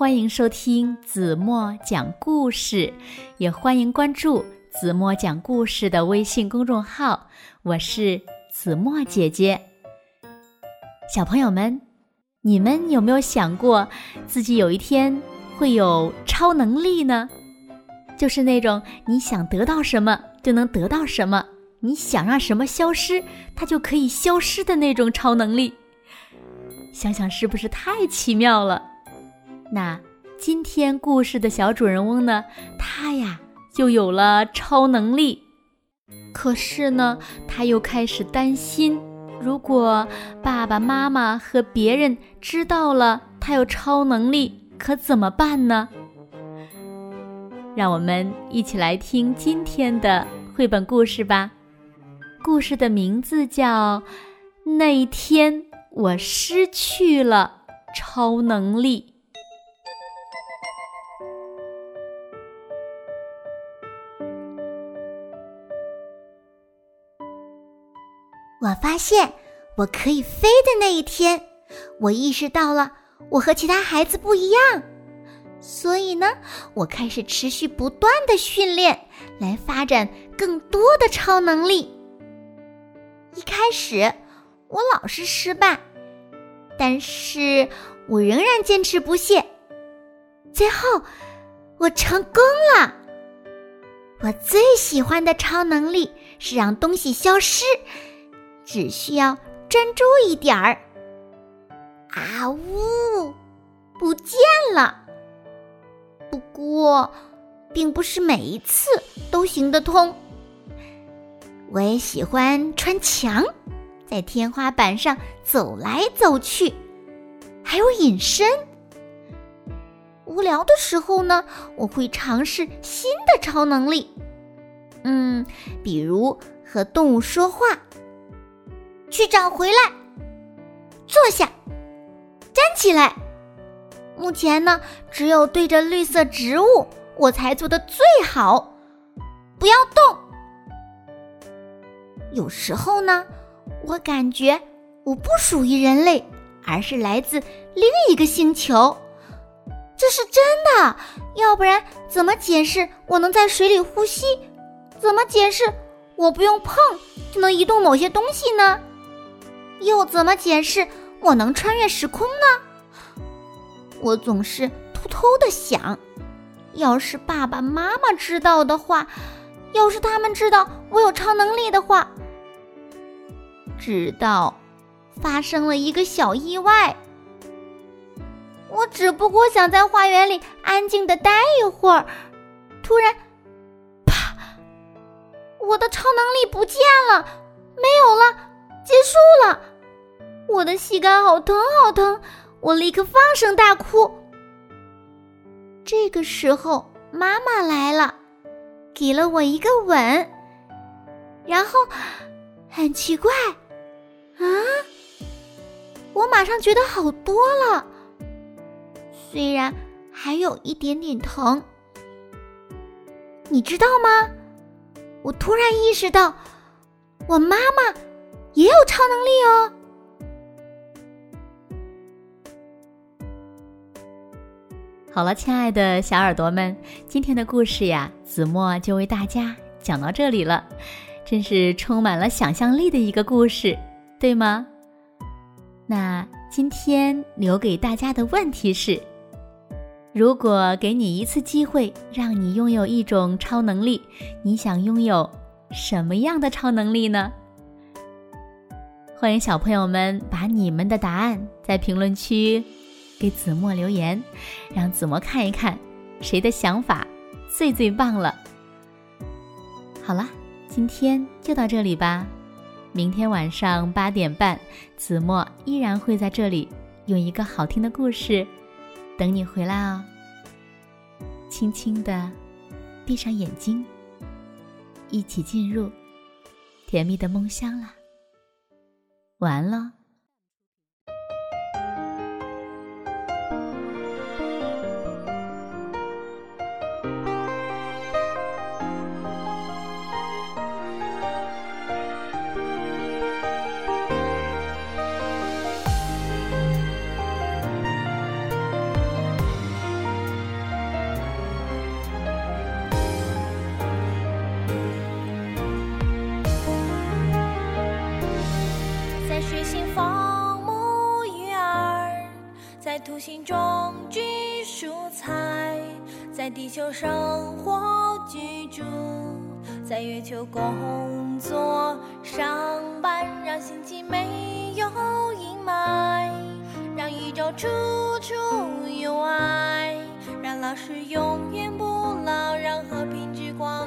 欢迎收听子墨讲故事，也欢迎关注子墨讲故事的微信公众号。我是子墨姐姐。小朋友们，你们有没有想过自己有一天会有超能力呢？就是那种你想得到什么就能得到什么，你想让什么消失，它就可以消失的那种超能力。想想是不是太奇妙了？那今天故事的小主人翁呢？他呀就有了超能力，可是呢，他又开始担心，如果爸爸妈妈和别人知道了他有超能力，可怎么办呢？让我们一起来听今天的绘本故事吧。故事的名字叫《那一天我失去了超能力》。我发现我可以飞的那一天，我意识到了我和其他孩子不一样，所以呢，我开始持续不断的训练，来发展更多的超能力。一开始我老是失败，但是我仍然坚持不懈。最后我成功了。我最喜欢的超能力是让东西消失。只需要专注一点儿，啊呜，不见了。不过，并不是每一次都行得通。我也喜欢穿墙，在天花板上走来走去，还有隐身。无聊的时候呢，我会尝试新的超能力，嗯，比如和动物说话。去找回来，坐下，站起来。目前呢，只有对着绿色植物，我才做的最好。不要动。有时候呢，我感觉我不属于人类，而是来自另一个星球。这是真的，要不然怎么解释我能在水里呼吸？怎么解释我不用碰就能移动某些东西呢？又怎么解释我能穿越时空呢？我总是偷偷的想，要是爸爸妈妈知道的话，要是他们知道我有超能力的话，直到发生了一个小意外。我只不过想在花园里安静的待一会儿，突然，啪！我的超能力不见了，没有了，结束了。我的膝盖好疼，好疼！我立刻放声大哭。这个时候，妈妈来了，给了我一个吻，然后很奇怪，啊，我马上觉得好多了，虽然还有一点点疼。你知道吗？我突然意识到，我妈妈也有超能力哦。好了，亲爱的小耳朵们，今天的故事呀，子墨就为大家讲到这里了。真是充满了想象力的一个故事，对吗？那今天留给大家的问题是：如果给你一次机会，让你拥有一种超能力，你想拥有什么样的超能力呢？欢迎小朋友们把你们的答案在评论区。给子墨留言，让子墨看一看谁的想法最最棒了。好了，今天就到这里吧。明天晚上八点半，子墨依然会在这里用一个好听的故事等你回来哦。轻轻的闭上眼睛，一起进入甜蜜的梦乡啦。晚安喽。心中居蔬菜，在地球生活居住，在月球工作上班，让星际没有阴霾，让宇宙处处有爱，让老师永远不老，让和平之光。